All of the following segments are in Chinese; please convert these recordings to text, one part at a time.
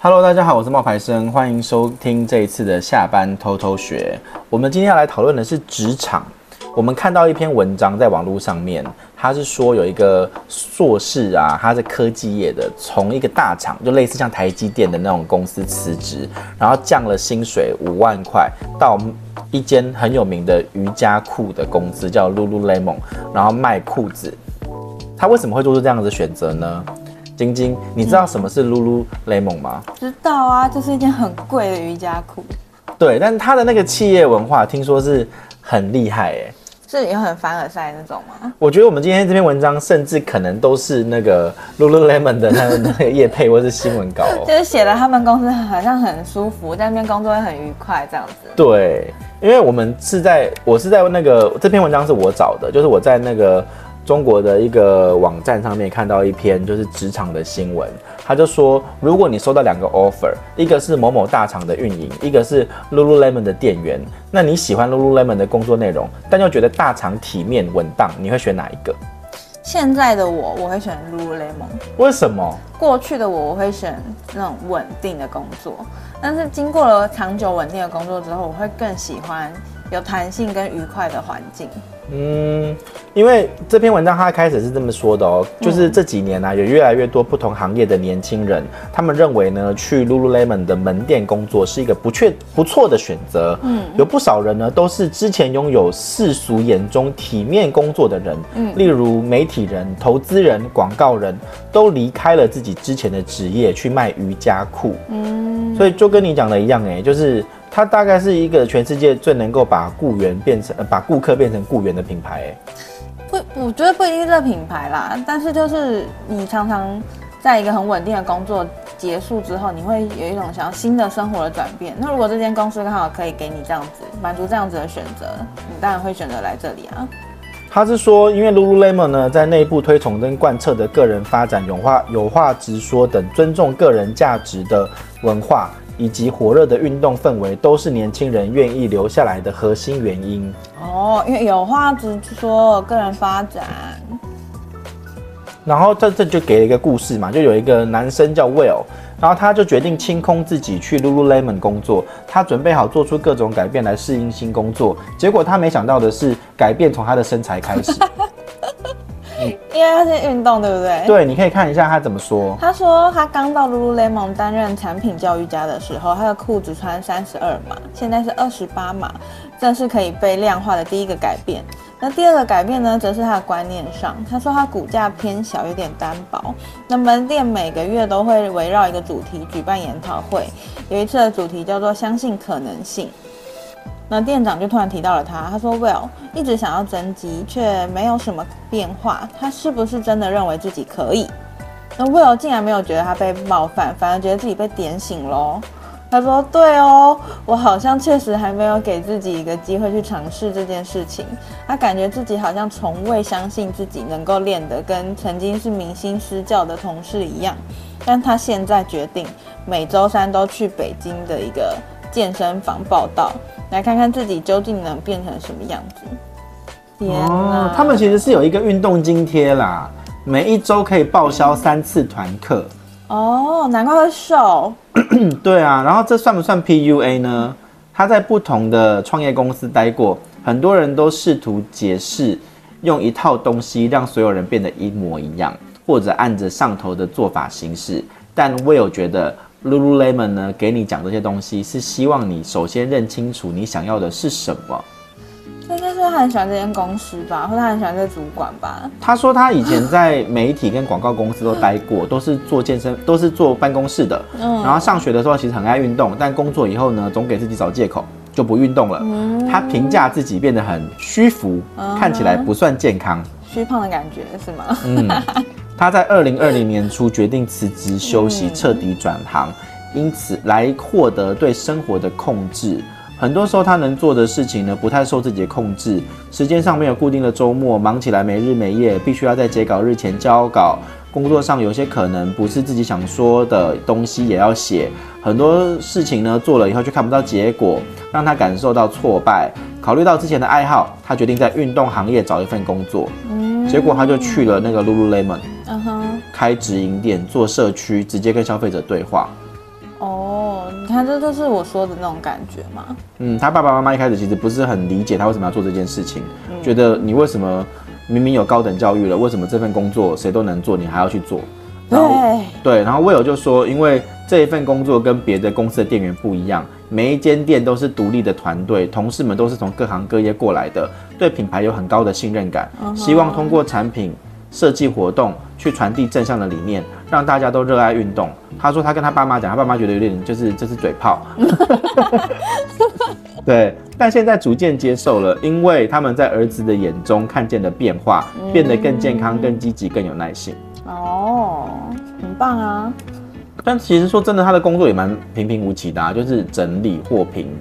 Hello，大家好，我是冒牌生，欢迎收听这一次的下班偷偷学。我们今天要来讨论的是职场。我们看到一篇文章在网络上面，他是说有一个硕士啊，他是科技业的，从一个大厂，就类似像台积电的那种公司辞职，然后降了薪水五万块，到一间很有名的瑜伽裤的公司叫 Lululemon，然后卖裤子。他为什么会做出这样子的选择呢？晶晶，你知道什么是 Lululemon 吗？知道啊，这是一件很贵的瑜伽裤。对，但它的那个企业文化听说是很厉害哎。是也很凡尔赛那种吗？我觉得我们今天这篇文章甚至可能都是那个 Lululemon 的那个 那个业配或是新闻稿，就是写了他们公司好像很舒服，在那边工作会很愉快这样子。对，因为我们是在我是在那个这篇文章是我找的，就是我在那个。中国的一个网站上面看到一篇就是职场的新闻，他就说，如果你收到两个 offer，一个是某某大厂的运营，一个是 Lululemon 的店员，那你喜欢 Lululemon 的工作内容，但又觉得大厂体面稳当，你会选哪一个？现在的我，我会选 Lululemon。为什么？过去的我，我会选那种稳定的工作，但是经过了长久稳定的工作之后，我会更喜欢有弹性跟愉快的环境。嗯，因为这篇文章它开始是这么说的哦，就是这几年呢、啊，有越来越多不同行业的年轻人，他们认为呢，去 Lululemon 的门店工作是一个不确不错的选择。嗯，有不少人呢，都是之前拥有世俗眼中体面工作的人，嗯，例如媒体人、投资人、广告人都离开了自己之前的职业去卖瑜伽裤。嗯，所以就跟你讲的一样，哎，就是。它大概是一个全世界最能够把雇员变成，呃，把顾客变成雇员的品牌。哎，不，我觉得不一定是这个品牌啦，但是就是你常常在一个很稳定的工作结束之后，你会有一种想要新的生活的转变。那如果这间公司刚好可以给你这样子满足这样子的选择，你当然会选择来这里啊。他是说，因为 Lululemon 呢，在内部推崇跟贯彻的个人发展、有话有话直说等尊重个人价值的文化。以及火热的运动氛围，都是年轻人愿意留下来的核心原因。哦，因为有话直说，个人发展。然后这这就给了一个故事嘛，就有一个男生叫 Will，然后他就决定清空自己去 Lululemon 工作，他准备好做出各种改变来适应新工作。结果他没想到的是，改变从他的身材开始。因为他是运动，对不对？对，你可以看一下他怎么说。他说他刚到 Lululemon 担任产品教育家的时候，他的裤子穿三十二码，现在是二十八码，这是可以被量化的第一个改变。那第二个改变呢，则是他的观念上。他说他骨架偏小，有点单薄。那门店每个月都会围绕一个主题举办研讨会，有一次的主题叫做“相信可能性”。那店长就突然提到了他，他说：“Well 一直想要增肌，却没有什么变化，他是不是真的认为自己可以？”那 Will 竟然没有觉得他被冒犯，反而觉得自己被点醒喽。他说：“对哦，我好像确实还没有给自己一个机会去尝试这件事情。他感觉自己好像从未相信自己能够练得跟曾经是明星私教的同事一样，但他现在决定每周三都去北京的一个健身房报道。”来看看自己究竟能变成什么样子。天哪！哦，他们其实是有一个运动津贴啦，每一周可以报销三次团课。哦，难怪会瘦。对啊，然后这算不算 PUA 呢？他在不同的创业公司待过，很多人都试图解释，用一套东西让所有人变得一模一样，或者按着上头的做法行事。但 Will 觉得。Lululemon 呢，给你讲这些东西，是希望你首先认清楚你想要的是什么。应该是他很喜欢这间公司吧，或者他很喜欢这主管吧。他说他以前在媒体跟广告公司都待过，都是做健身，都是做办公室的。嗯。然后上学的时候其实很爱运动，但工作以后呢，总给自己找借口，就不运动了。嗯。他评价自己变得很虚浮，看起来不算健康。虚胖的感觉是吗？嗯。他在二零二零年初决定辞职休息，彻底转行，因此来获得对生活的控制。很多时候他能做的事情呢，不太受自己的控制，时间上没有固定的周末，忙起来没日没夜，必须要在截稿日前交稿。工作上有些可能不是自己想说的东西也要写，很多事情呢做了以后却看不到结果，让他感受到挫败。考虑到之前的爱好，他决定在运动行业找一份工作。结果他就去了那个 Lululemon，嗯哼，开直营店做社区，直接跟消费者对话。哦你看，这就是我说的那种感觉嘛。嗯，他爸爸妈妈一开始其实不是很理解他为什么要做这件事情，嗯、觉得你为什么明明有高等教育了，为什么这份工作谁都能做，你还要去做？对对，然后 Will 就说，因为这一份工作跟别的公司的店员不一样，每一间店都是独立的团队，同事们都是从各行各业过来的，对品牌有很高的信任感，希望通过产品设计活动去传递正向的理念，让大家都热爱运动。他说他跟他爸妈讲，他爸妈觉得有点就是这是嘴炮，对，但现在逐渐接受了，因为他们在儿子的眼中看见了变化，变得更健康、更积极、更有耐心。哦，很棒啊！但其实说真的，他的工作也蛮平平无奇的啊，就是整理货品、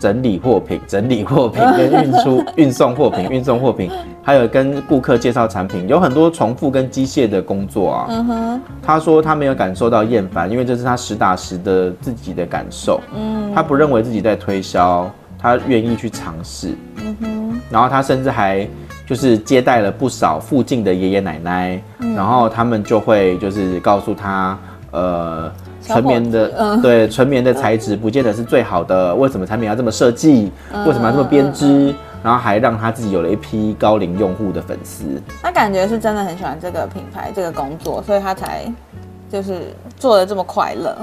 整理货品、整理货品，跟运输、运送货品、运送货品，还有跟顾客介绍产品，有很多重复跟机械的工作啊。嗯哼，他说他没有感受到厌烦，因为这是他实打实的自己的感受。嗯，他不认为自己在推销，他愿意去尝试。嗯哼，然后他甚至还。就是接待了不少附近的爷爷奶奶，嗯、然后他们就会就是告诉他，呃，纯棉的，嗯、对，纯棉的材质不见得是最好的，为什么产品要这么设计？嗯、为什么要这么编织？然后还让他自己有了一批高龄用户的粉丝。他感觉是真的很喜欢这个品牌这个工作，所以他才就是做的这么快乐。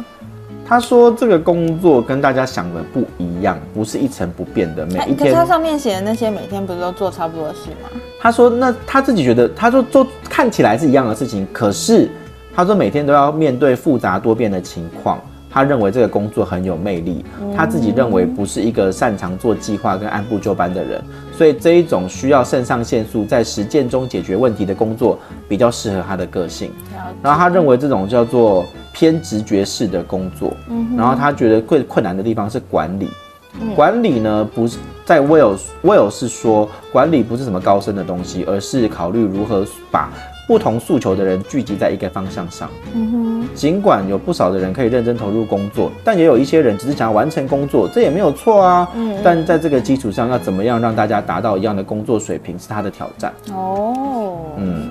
他说：“这个工作跟大家想的不一样，不是一成不变的。每一天，可是他上面写的那些，每天不是都做差不多的事吗？”他说：“那他自己觉得，他说做看起来是一样的事情，可是他说每天都要面对复杂多变的情况。他认为这个工作很有魅力。他自己认为不是一个擅长做计划跟按部就班的人，所以这一种需要肾上腺素在实践中解决问题的工作比较适合他的个性。然后他认为这种叫做。”偏直觉式的工作，然后他觉得最困难的地方是管理。嗯、管理呢，不是在 Will Will 是说管理不是什么高深的东西，而是考虑如何把不同诉求的人聚集在一个方向上。嗯哼，尽管有不少的人可以认真投入工作，但也有一些人只是想要完成工作，这也没有错啊。嗯，但在这个基础上，要怎么样让大家达到一样的工作水平，是他的挑战。哦，嗯。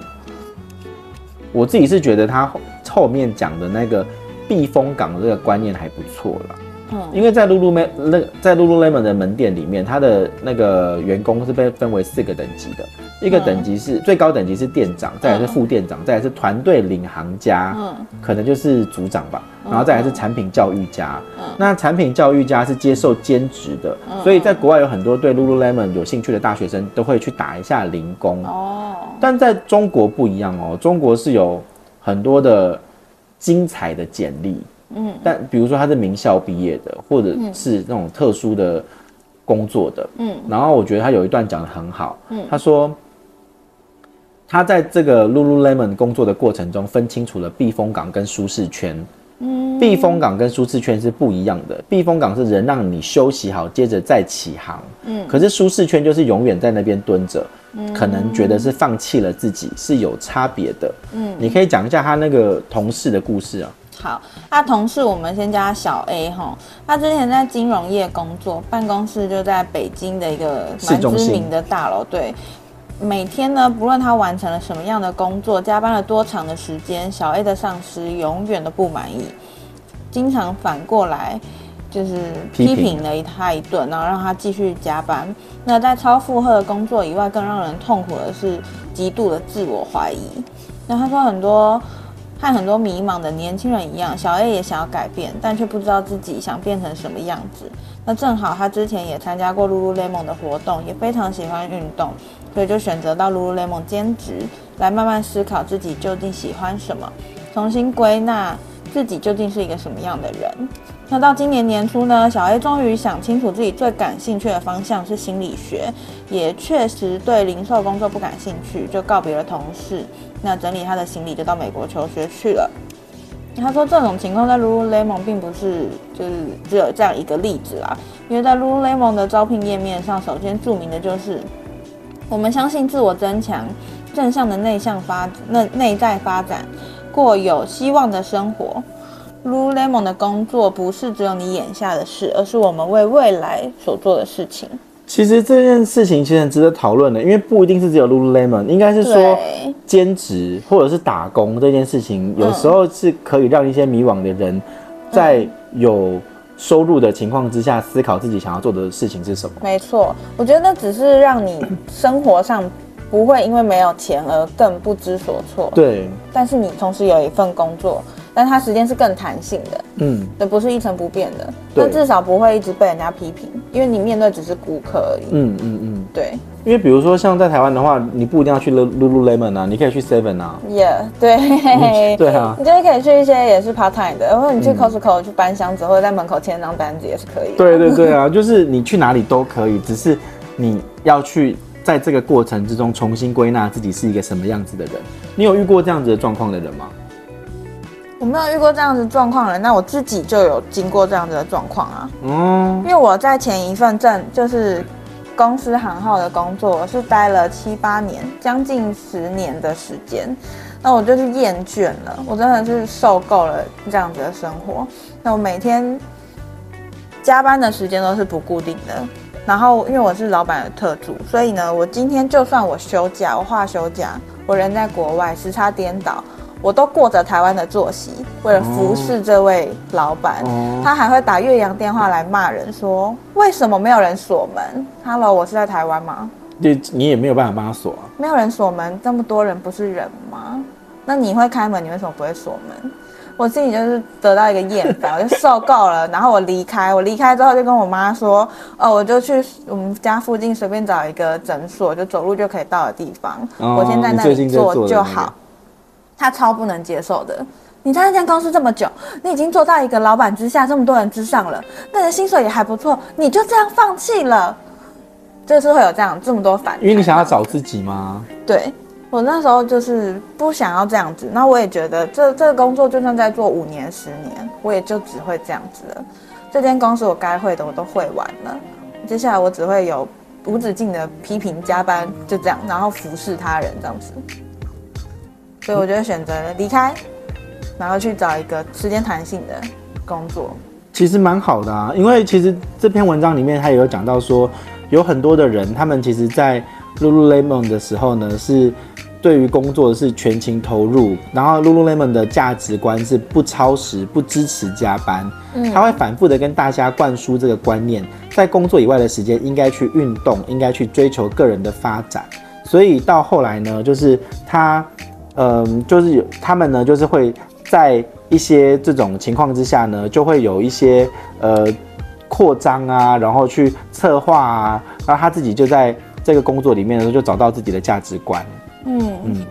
我自己是觉得他后面讲的那个避风港的这个观念还不错啦，嗯，因为在 Lululemon 那在 Lululemon 的门店里面，他的那个员工是被分为四个等级的，一个等级是最高等级是店长，再来是副店长，再来是团队领航家，嗯，可能就是组长吧，然后再来是产品教育家，嗯，那产品教育家是接受兼职的，所以在国外有很多对 Lululemon 有兴趣的大学生都会去打一下零工。哦。但在中国不一样哦，中国是有很多的精彩的简历，嗯，但比如说他是名校毕业的，或者是那种特殊的工作的，嗯，然后我觉得他有一段讲的很好，嗯，他说他在这个 Lululemon 工作的过程中，分清楚了避风港跟舒适圈。嗯，避风港跟舒适圈是不一样的。避风港是人让你休息好，接着再起航。嗯，可是舒适圈就是永远在那边蹲着，嗯，可能觉得是放弃了自己，是有差别的。嗯，你可以讲一下他那个同事的故事啊。好，他同事我们先叫他小 A 哈，他之前在金融业工作，办公室就在北京的一个蛮知名的大楼，对。每天呢，不论他完成了什么样的工作，加班了多长的时间，小 A 的上司永远都不满意，经常反过来就是批评了他一顿，然后让他继续加班。那在超负荷的工作以外，更让人痛苦的是极度的自我怀疑。那他说很多和很多迷茫的年轻人一样，小 A 也想要改变，但却不知道自己想变成什么样子。那正好他之前也参加过 Lululemon 的活动，也非常喜欢运动。所以就选择到 Lululemon 兼职，来慢慢思考自己究竟喜欢什么，重新归纳自己究竟是一个什么样的人。那到今年年初呢，小 A 终于想清楚自己最感兴趣的方向是心理学，也确实对零售工作不感兴趣，就告别了同事，那整理他的行李就到美国求学去了。他说这种情况在 Lululemon 并不是就是只有这样一个例子啦，因为在 Lululemon 的招聘页面上，首先注明的就是。我们相信自我增强、正向的内向发内内在发展，过有希望的生活。Lululemon 的工作不是只有你眼下的事，而是我们为未来所做的事情。其实这件事情其实很值得讨论的，因为不一定是只有 Lululemon，应该是说兼职或者是打工这件事情，有时候是可以让一些迷惘的人在有收入的情况之下，思考自己想要做的事情是什么。没错，我觉得那只是让你生活上不会因为没有钱而更不知所措。对，但是你同时有一份工作。但它时间是更弹性的，嗯，也不是一成不变的，但至少不会一直被人家批评，因为你面对只是顾客而已。嗯嗯嗯，对。因为比如说像在台湾的话，你不一定要去 Lululemon 啊，你可以去 Seven 啊。Yeah，对，嗯、对啊，你就是可以去一些也是 part time 的，然后你去 Costco 去搬箱子，或者在门口签张单子也是可以。对对对啊，就是你去哪里都可以，只是你要去在这个过程之中重新归纳自己是一个什么样子的人。你有遇过这样子的状况的人吗？我没有遇过这样子状况的人，那我自己就有经过这样子的状况啊。嗯，因为我在前一份正就是公司行号的工作，我是待了七八年，将近十年的时间。那我就是厌倦了，我真的是受够了这样子的生活。那我每天加班的时间都是不固定的，然后因为我是老板的特助，所以呢，我今天就算我休假，我话休假，我人在国外，时差颠倒。我都过着台湾的作息，为了服侍这位老板，哦、他还会打岳阳电话来骂人，说为什么没有人锁门？Hello，我是在台湾吗？你你也没有办法帮他锁啊。没有人锁门，这么多人不是人吗？那你会开门，你为什么不会锁门？我心里就是得到一个厌烦，我就受够了，然后我离开。我离开之后就跟我妈说，哦，我就去我们家附近随便找一个诊所，就走路就可以到的地方，哦、我先在那里做就好。他超不能接受的。你在那间公司这么久，你已经做到一个老板之下，这么多人之上了，那你的薪水也还不错，你就这样放弃了，就是会有这样这么多反应。因为你想要找自己吗？对，我那时候就是不想要这样子。那我也觉得这这个工作就算再做五年十年，我也就只会这样子了。这间公司我该会的我都会完了，接下来我只会有无止境的批评加班，就这样，然后服侍他人这样子。所以我就选择离开，然后去找一个时间弹性的工作。其实蛮好的啊，因为其实这篇文章里面他也有讲到说，有很多的人，他们其实，在 Lululemon 的时候呢，是对于工作是全情投入，然后 Lululemon 的价值观是不超时、不支持加班。嗯，他会反复的跟大家灌输这个观念，在工作以外的时间应该去运动，应该去追求个人的发展。所以到后来呢，就是他。嗯，就是有他们呢，就是会在一些这种情况之下呢，就会有一些呃扩张啊，然后去策划啊，然后他自己就在这个工作里面的时候，就找到自己的价值观。嗯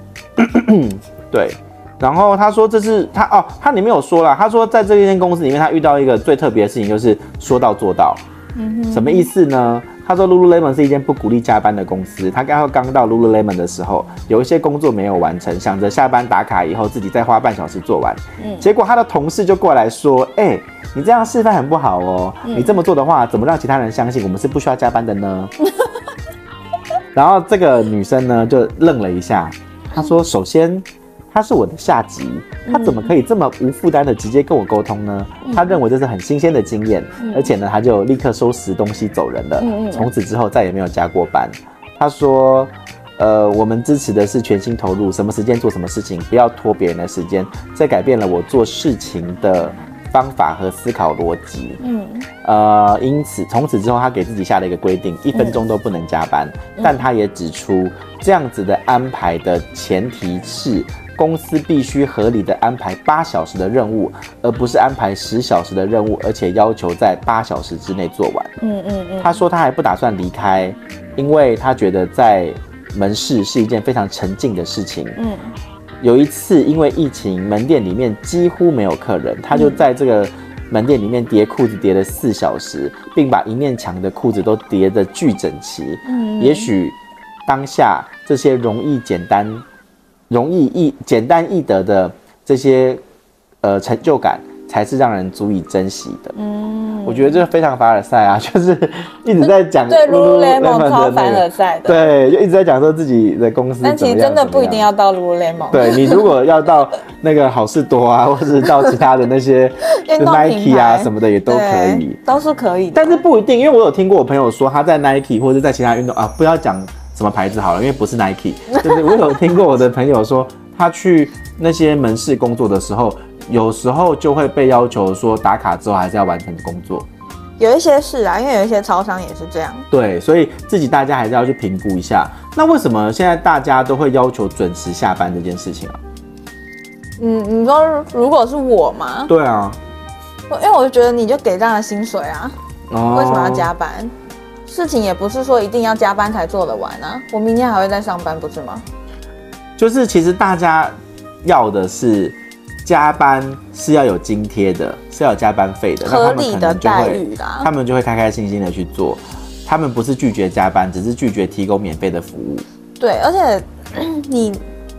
嗯，对。然后他说这是他哦，他里面有说了，他说在这间公司里面，他遇到一个最特别的事情，就是说到做到。嗯哼，什么意思呢？他说，Lululemon 是一间不鼓励加班的公司。他刚刚到 Lululemon 的时候，有一些工作没有完成，想着下班打卡以后自己再花半小时做完。嗯，结果他的同事就过来说：“哎、欸，你这样示范很不好哦。你这么做的话，怎么让其他人相信我们是不需要加班的呢？” 然后这个女生呢就愣了一下，她说：“首先。”他是我的下级，他怎么可以这么无负担的直接跟我沟通呢？他认为这是很新鲜的经验，而且呢，他就立刻收拾东西走人了。从此之后再也没有加过班。他说：“呃，我们支持的是全心投入，什么时间做什么事情，不要拖别人的时间。这改变了我做事情的方法和思考逻辑。嗯，呃，因此从此之后，他给自己下了一个规定，一分钟都不能加班。但他也指出，这样子的安排的前提是。”公司必须合理的安排八小时的任务，而不是安排十小时的任务，而且要求在八小时之内做完。嗯嗯嗯。他说他还不打算离开，因为他觉得在门市是一件非常沉静的事情。嗯。有一次因为疫情，门店里面几乎没有客人，他就在这个门店里面叠裤子叠了四小时，并把一面墙的裤子都叠得巨整齐。嗯。也许当下这些容易简单。容易易简单易得的这些呃成就感，才是让人足以珍惜的。嗯，我觉得这非常凡尔赛啊，就是一直在讲对 Lululemon 超凡尔赛的，对，就一直在讲说自己的公司。但其实真的不一定要到 Lululemon。对，你如果要到那个好事多啊，或者是到其他的那些 Nike 啊什么的，也都可以，都是可以的。但是不一定，因为我有听过我朋友说他在 Nike 或者在其他运动啊，不要讲。什么牌子好了？因为不是 Nike，就是我有听过我的朋友说，他去那些门市工作的时候，有时候就会被要求说打卡之后还是要完成工作。有一些是啊，因为有一些超商也是这样。对，所以自己大家还是要去评估一下。那为什么现在大家都会要求准时下班这件事情啊？嗯，你说如果是我吗？对啊，因为我就觉得你就给这样的薪水啊，哦、为什么要加班？事情也不是说一定要加班才做得完啊。我明天还会再上班，不是吗？就是其实大家要的是。加班是要有津贴的，是要有加班费的，合理的待遇啦。他们就会开开心心的去做，他们不是拒绝加班，只是拒绝提供免费的服务。对，而且 你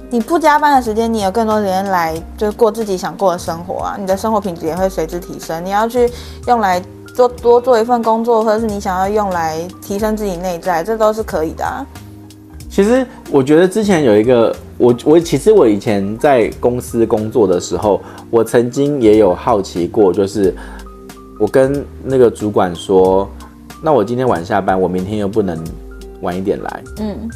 你不加班的时间，你有更多时间来就过自己想过的生活啊，你的生活品质也会随之提升。你要去用来做多做一份工作，或者是你想要用来提升自己内在，这都是可以的啊。其实我觉得之前有一个我我其实我以前在公司工作的时候，我曾经也有好奇过，就是我跟那个主管说，那我今天晚下班，我明天又不能晚一点来。嗯，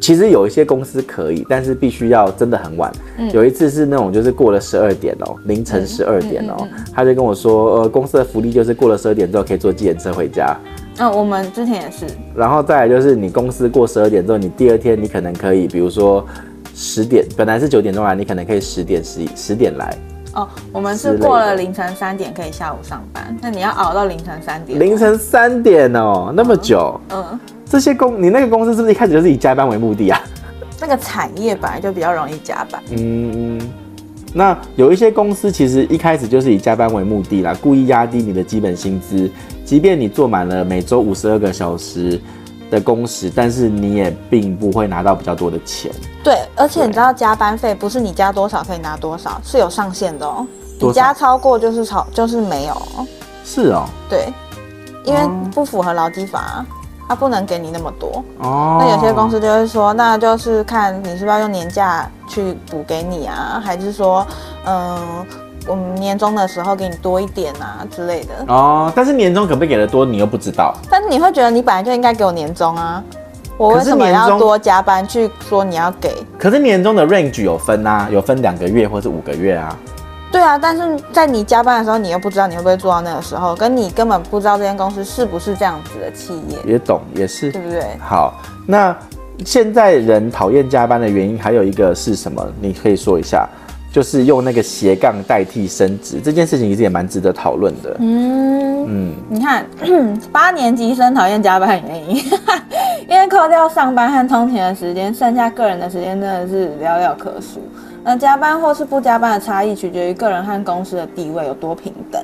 其实有一些公司可以，但是必须要真的很晚。嗯，有一次是那种就是过了十二点哦，凌晨十二点哦，他就跟我说，呃，公司的福利就是过了十二点之后可以坐计程车回家。嗯、哦，我们之前也是。然后再来就是，你公司过十二点之后，你第二天你可能可以，比如说十点，本来是九点钟来，你可能可以十点十一十点来。哦，我们是过了凌晨三点可以下午上班，那你要熬到凌晨三点。凌晨三点哦，那么久。嗯。嗯，这些公，你那个公司是不是一开始就是以加班为目的啊？那个产业本来就比较容易加班。嗯。那有一些公司其实一开始就是以加班为目的啦，故意压低你的基本薪资，即便你做满了每周五十二个小时的工时，但是你也并不会拿到比较多的钱。对，而且你知道加班费不是你加多少可以拿多少，是有上限的哦。你加超过就是超，就是没有。是哦。对，因为不符合劳基法。他不能给你那么多哦，那有些公司就会说，那就是看你是不是要用年假去补给你啊，还是说，嗯，我们年终的时候给你多一点啊之类的哦。但是年终可不可以给的多，你又不知道。但是你会觉得你本来就应该给我年终啊，我为什么要多加班去说你要给？可是年终的 range 有分啊，有分两个月或是五个月啊。对啊，但是在你加班的时候，你又不知道你会不会做到那个时候，跟你根本不知道这间公司是不是这样子的企业，也懂也是，对不对？好，那现在人讨厌加班的原因还有一个是什么？你可以说一下，就是用那个斜杠代替升职这件事情，其实也蛮值得讨论的。嗯嗯，你看八年级生讨厌加班的原因，因为扣掉上班和通勤的时间，剩下个人的时间真的是寥寥可数。那加班或是不加班的差异，取决于个人和公司的地位有多平等。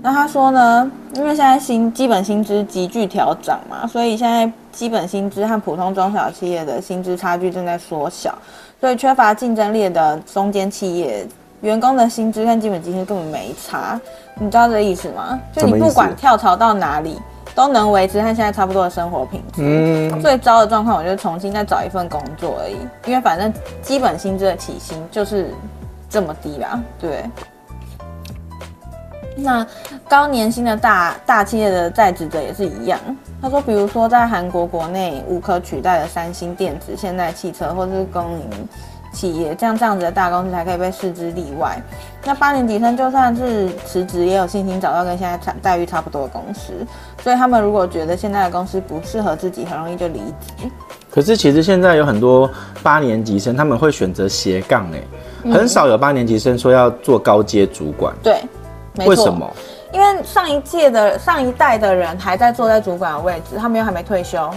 那他说呢，因为现在薪基本薪资急剧调涨嘛，所以现在基本薪资和普通中小企业的薪资差距正在缩小，所以缺乏竞争力的中间企业，员工的薪资跟基本薪资根本没差。你知道这个意思吗？就你不管跳槽到哪里。都能维持和现在差不多的生活品质。嗯，最糟的状况，我就重新再找一份工作而已，因为反正基本薪资的起薪就是这么低啦。对。那高年薪的大大企业的在职者也是一样。他说，比如说在韩国国内无可取代的三星电子、现代汽车，或者是公营。企业这样这样子的大公司才可以被视之例外。那八年级生就算是辞职，也有信心找到跟现在差待遇差不多的公司。所以他们如果觉得现在的公司不适合自己，很容易就离职。可是其实现在有很多八年级生，他们会选择斜杠，哎，很少有八年级生说要做高阶主管。对，没错。为什么？因为上一届的上一代的人还在坐在主管的位置，他们又还没退休。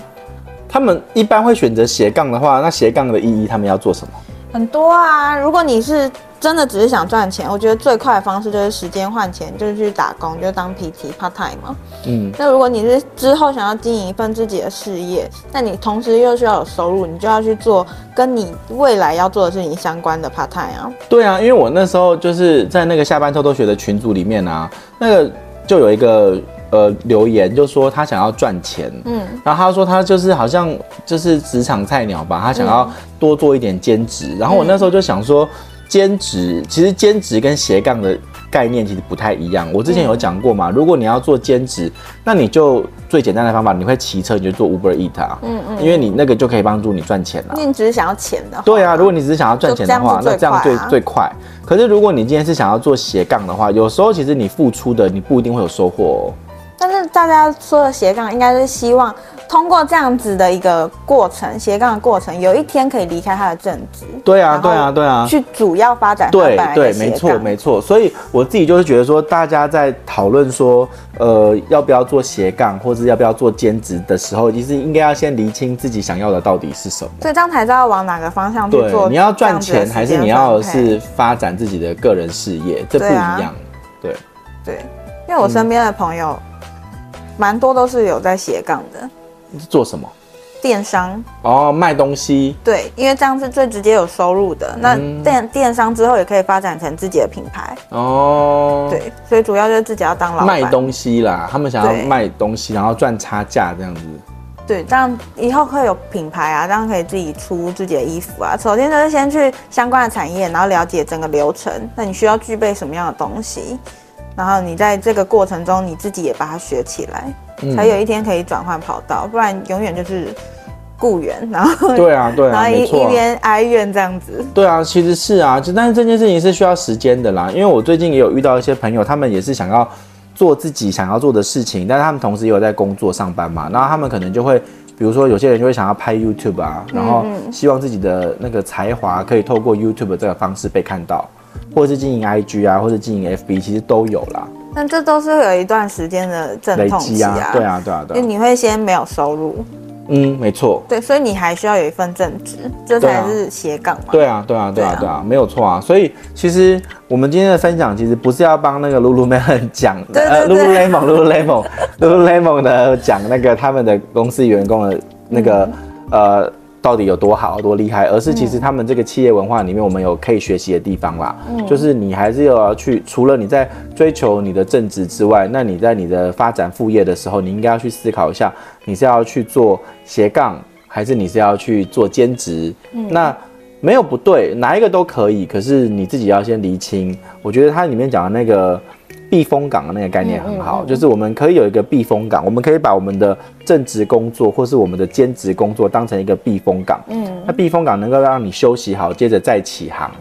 他们一般会选择斜杠的话，那斜杠的意义，他们要做什么？很多啊！如果你是真的只是想赚钱，我觉得最快的方式就是时间换钱，就是去打工，就当 PT part time 嘛。嗯。那如果你是之后想要经营一份自己的事业，那你同时又需要有收入，你就要去做跟你未来要做的事情相关的 part time 啊。对啊，因为我那时候就是在那个下班偷偷学的群组里面啊，那个就有一个。呃，留言就说他想要赚钱，嗯，然后他说他就是好像就是职场菜鸟吧，他想要多做一点兼职，嗯，然后我那时候就想说，兼职，其实兼职跟斜杠的概念其实不太一样。我之前有讲过嘛，嗯、如果你要做兼职，那你就最简单的方法，你会骑车你就做 Uber Eat 啊，嗯嗯，因为你那个就可以帮助你赚钱了。你只是想要钱的话，对啊，如果你只是想要赚钱的话，那这样最最快。可是如果你今天是想要做斜杠的话，有时候其实你付出的你不一定会有收获哦。但是大家说的斜杠，应该是希望。通过这样子的一个过程，斜杠的过程，有一天可以离开他的正职。对啊，对啊，对啊，去主要发展。对对，没错没错。所以我自己就是觉得说，大家在讨论说，呃，要不要做斜杠，或者要不要做兼职的时候，其实应该要先厘清自己想要的到底是什么。所以这样才知道往哪个方向去做。你要赚钱，还是你要是发展自己的个人事业？这不一样。对对，因为我身边的朋友，蛮多都是有在斜杠的。你是做什么？电商哦，卖东西。对，因为这样是最直接有收入的。那电电商之后也可以发展成自己的品牌哦。对，所以主要就是自己要当老板。卖东西啦，他们想要卖东西，然后赚差价这样子。对，这样以后会有品牌啊，这样可以自己出自己的衣服啊。首先就是先去相关的产业，然后了解整个流程。那你需要具备什么样的东西？然后你在这个过程中，你自己也把它学起来。才有一天可以转换跑道，不然永远就是雇员，然后对啊对啊，然后一一边哀怨这样子。对啊，其实是啊，就但是这件事情是需要时间的啦。因为我最近也有遇到一些朋友，他们也是想要做自己想要做的事情，但是他们同时也有在工作上班嘛。然后他们可能就会，比如说有些人就会想要拍 YouTube 啊，然后希望自己的那个才华可以透过 YouTube 这个方式被看到，或者是经营 IG 啊，或者经营 FB，其实都有啦。但这都是会有一段时间的阵痛期啊，啊，对啊，对啊，对啊，你会先没有收入，嗯，没错，对，所以你还需要有一份正职，这才是斜杠嘛，对啊，对啊，对啊，对啊，没有错啊，所以其实我们今天的分享其实不是要帮那个 Lululemon 讲，呃，Lululemon，Lululemon，Lululemon 的讲那个他们的公司员工的那个、嗯、呃。到底有多好多厉害？而是其实他们这个企业文化里面，我们有可以学习的地方啦。嗯，就是你还是要去，除了你在追求你的正职之外，那你在你的发展副业的时候，你应该要去思考一下，你是要去做斜杠，还是你是要去做兼职？嗯，那没有不对，哪一个都可以。可是你自己要先厘清。我觉得它里面讲的那个。避风港的那个概念很好，就是我们可以有一个避风港，我们可以把我们的正职工作或是我们的兼职工作当成一个避风港。嗯，那避风港能够让你休息好，接着再起航，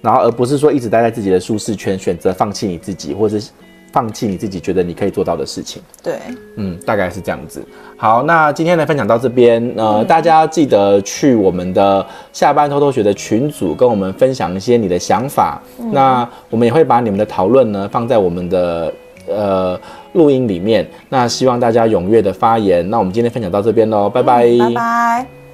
然后而不是说一直待在自己的舒适圈，选择放弃你自己，或者是。放弃你自己觉得你可以做到的事情。对，嗯，大概是这样子。好，那今天的分享到这边，呃，嗯、大家记得去我们的下班偷偷学的群组，跟我们分享一些你的想法。嗯、那我们也会把你们的讨论呢放在我们的呃录音里面。那希望大家踊跃的发言。那我们今天分享到这边喽，拜拜，拜拜。